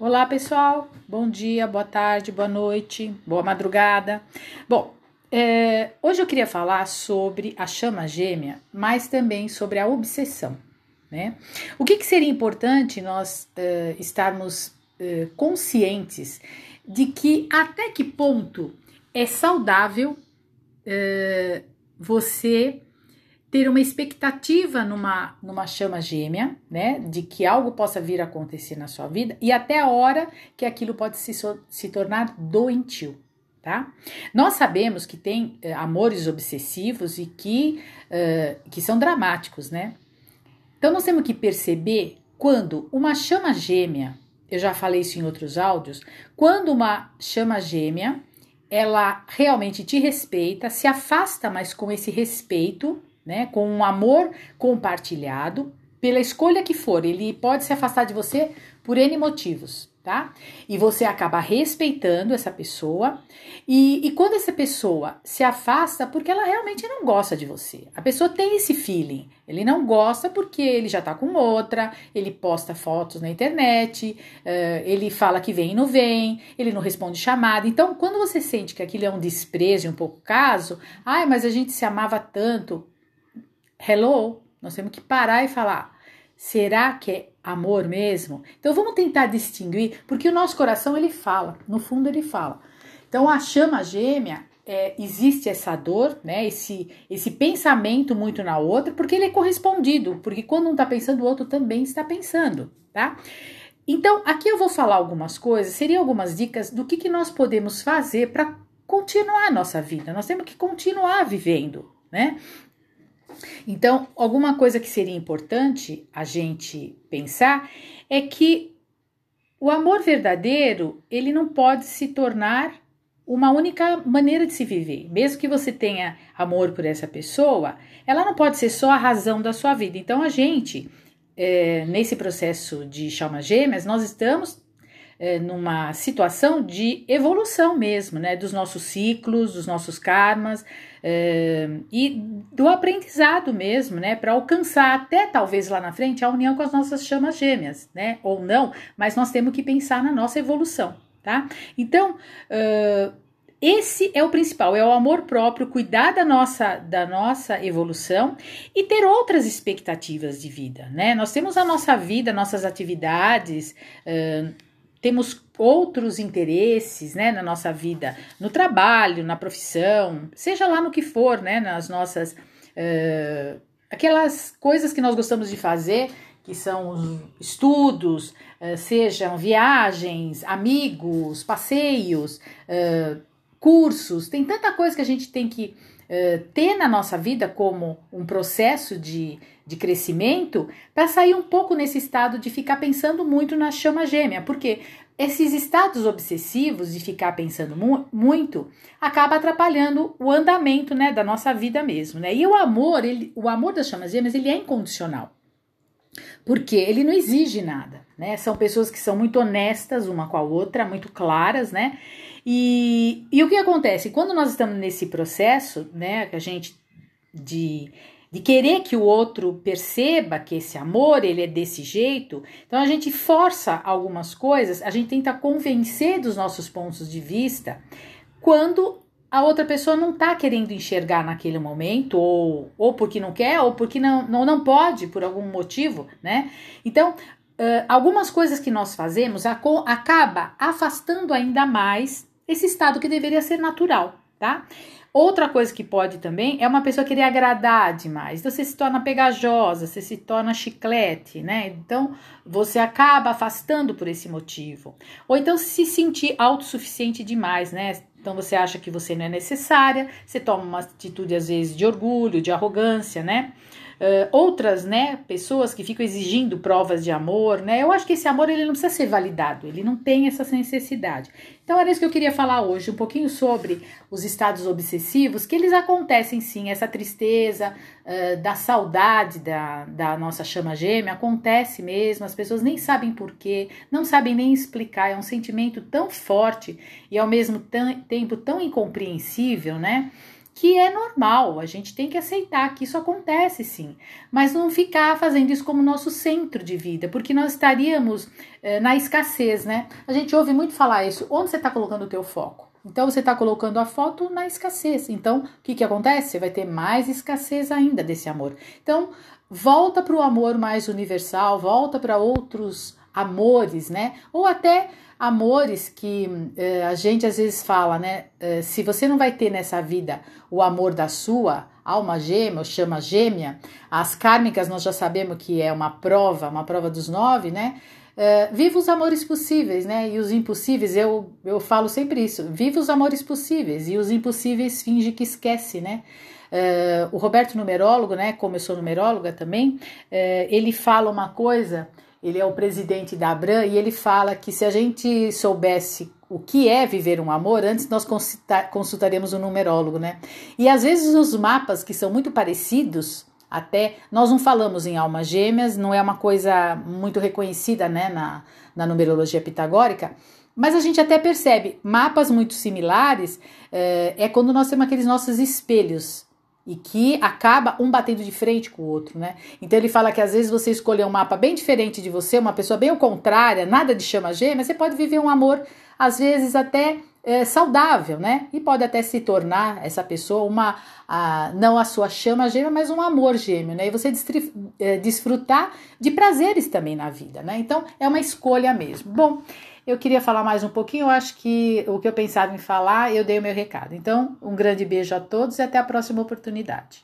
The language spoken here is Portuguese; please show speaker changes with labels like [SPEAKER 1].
[SPEAKER 1] Olá, pessoal. Bom dia, boa tarde, boa noite, boa madrugada. Bom, é, hoje eu queria falar sobre a chama gêmea, mas também sobre a obsessão. Né? O que, que seria importante nós uh, estarmos uh, conscientes de que até que ponto é saudável uh, você ter uma expectativa numa, numa chama gêmea, né, de que algo possa vir a acontecer na sua vida e até a hora que aquilo pode se, se tornar doentio, tá? Nós sabemos que tem uh, amores obsessivos e que, uh, que são dramáticos, né? Então nós temos que perceber quando uma chama gêmea, eu já falei isso em outros áudios, quando uma chama gêmea ela realmente te respeita, se afasta mais com esse respeito né? Com um amor compartilhado, pela escolha que for, ele pode se afastar de você por N motivos, tá? E você acaba respeitando essa pessoa, e, e quando essa pessoa se afasta, porque ela realmente não gosta de você. A pessoa tem esse feeling, ele não gosta porque ele já tá com outra, ele posta fotos na internet, uh, ele fala que vem e não vem, ele não responde chamada. Então, quando você sente que aquilo é um desprezo, um pouco caso, ai, mas a gente se amava tanto, hello, nós temos que parar e falar: será que é amor mesmo? Então vamos tentar distinguir, porque o nosso coração ele fala, no fundo ele fala. Então a chama gêmea é, existe essa dor, né? Esse, esse pensamento muito na outra, porque ele é correspondido, porque quando um está pensando, o outro também está pensando, tá? Então, aqui eu vou falar algumas coisas, seriam algumas dicas do que, que nós podemos fazer para continuar a nossa vida. Nós temos que continuar vivendo, né? Então, alguma coisa que seria importante a gente pensar é que o amor verdadeiro, ele não pode se tornar uma única maneira de se viver. Mesmo que você tenha amor por essa pessoa, ela não pode ser só a razão da sua vida. Então, a gente, é, nesse processo de chamas gêmeas, nós estamos é, numa situação de evolução mesmo, né? Dos nossos ciclos, dos nossos karmas é, e do aprendizado mesmo, né? Para alcançar até talvez lá na frente a união com as nossas chamas gêmeas, né? Ou não, mas nós temos que pensar na nossa evolução, tá? Então, esse é o principal, é o amor próprio, cuidar da nossa, da nossa evolução e ter outras expectativas de vida, né? Nós temos a nossa vida, nossas atividades, temos outros interesses, né, na nossa vida, no trabalho, na profissão, seja lá no que for, né, nas nossas uh, aquelas coisas que nós gostamos de fazer, que são os estudos, uh, sejam viagens, amigos, passeios, uh, cursos, tem tanta coisa que a gente tem que ter na nossa vida como um processo de, de crescimento para sair um pouco nesse estado de ficar pensando muito na chama gêmea, porque esses estados obsessivos de ficar pensando mu muito acaba atrapalhando o andamento né, da nossa vida mesmo. Né? E o amor, ele, o amor das chamas gêmeas, ele é incondicional. Porque ele não exige nada, né? São pessoas que são muito honestas uma com a outra, muito claras, né? E, e o que acontece? Quando nós estamos nesse processo, né, que a gente de, de querer que o outro perceba que esse amor ele é desse jeito, então a gente força algumas coisas, a gente tenta convencer dos nossos pontos de vista quando a outra pessoa não está querendo enxergar naquele momento, ou, ou porque não quer, ou porque não, não, não pode, por algum motivo, né? Então, Uh, algumas coisas que nós fazemos acaba afastando ainda mais esse estado que deveria ser natural, tá? Outra coisa que pode também é uma pessoa querer agradar demais. Então você se torna pegajosa, você se torna chiclete, né? Então você acaba afastando por esse motivo. Ou então se sentir autossuficiente demais, né? Então você acha que você não é necessária, você toma uma atitude às vezes de orgulho, de arrogância, né? Uh, outras, né, pessoas que ficam exigindo provas de amor, né? Eu acho que esse amor ele não precisa ser validado, ele não tem essa necessidade. Então era isso que eu queria falar hoje, um pouquinho sobre os estados obsessivos, que eles acontecem sim, essa tristeza, uh, da saudade da, da nossa chama gêmea, acontece mesmo, as pessoas nem sabem porquê, não sabem nem explicar, é um sentimento tão forte e ao mesmo tempo tão incompreensível, né? Que é normal, a gente tem que aceitar que isso acontece sim, mas não ficar fazendo isso como nosso centro de vida, porque nós estaríamos eh, na escassez, né? A gente ouve muito falar isso. Onde você está colocando o teu foco? Então você está colocando a foto na escassez. Então o que, que acontece? Você vai ter mais escassez ainda desse amor. Então volta para o amor mais universal, volta para outros amores, né? Ou até amores que eh, a gente às vezes fala, né? Eh, se você não vai ter nessa vida o amor da sua alma gêmea ou chama gêmea, as kármicas nós já sabemos que é uma prova, uma prova dos nove, né? Eh, viva os amores possíveis, né? E os impossíveis, eu, eu falo sempre isso. Viva os amores possíveis e os impossíveis finge que esquece, né? Uh, o Roberto numerólogo, né? Como eu sou numeróloga também, ele fala uma coisa ele é o presidente da Abram e ele fala que se a gente soubesse o que é viver um amor, antes nós consultaríamos um numerólogo, né? E às vezes os mapas que são muito parecidos, até nós não falamos em almas gêmeas, não é uma coisa muito reconhecida, né, na, na numerologia pitagórica, mas a gente até percebe mapas muito similares é, é quando nós temos aqueles nossos espelhos e que acaba um batendo de frente com o outro, né? Então ele fala que às vezes você escolher um mapa bem diferente de você, uma pessoa bem ao contrário, nada de chama gêmea, você pode viver um amor às vezes até é, saudável, né? E pode até se tornar essa pessoa uma, a, não a sua chama gêmea, mas um amor gêmeo, né? E você é, desfrutar de prazeres também na vida, né? Então é uma escolha mesmo. Bom. Eu queria falar mais um pouquinho, eu acho que o que eu pensava em falar, eu dei o meu recado. Então, um grande beijo a todos e até a próxima oportunidade.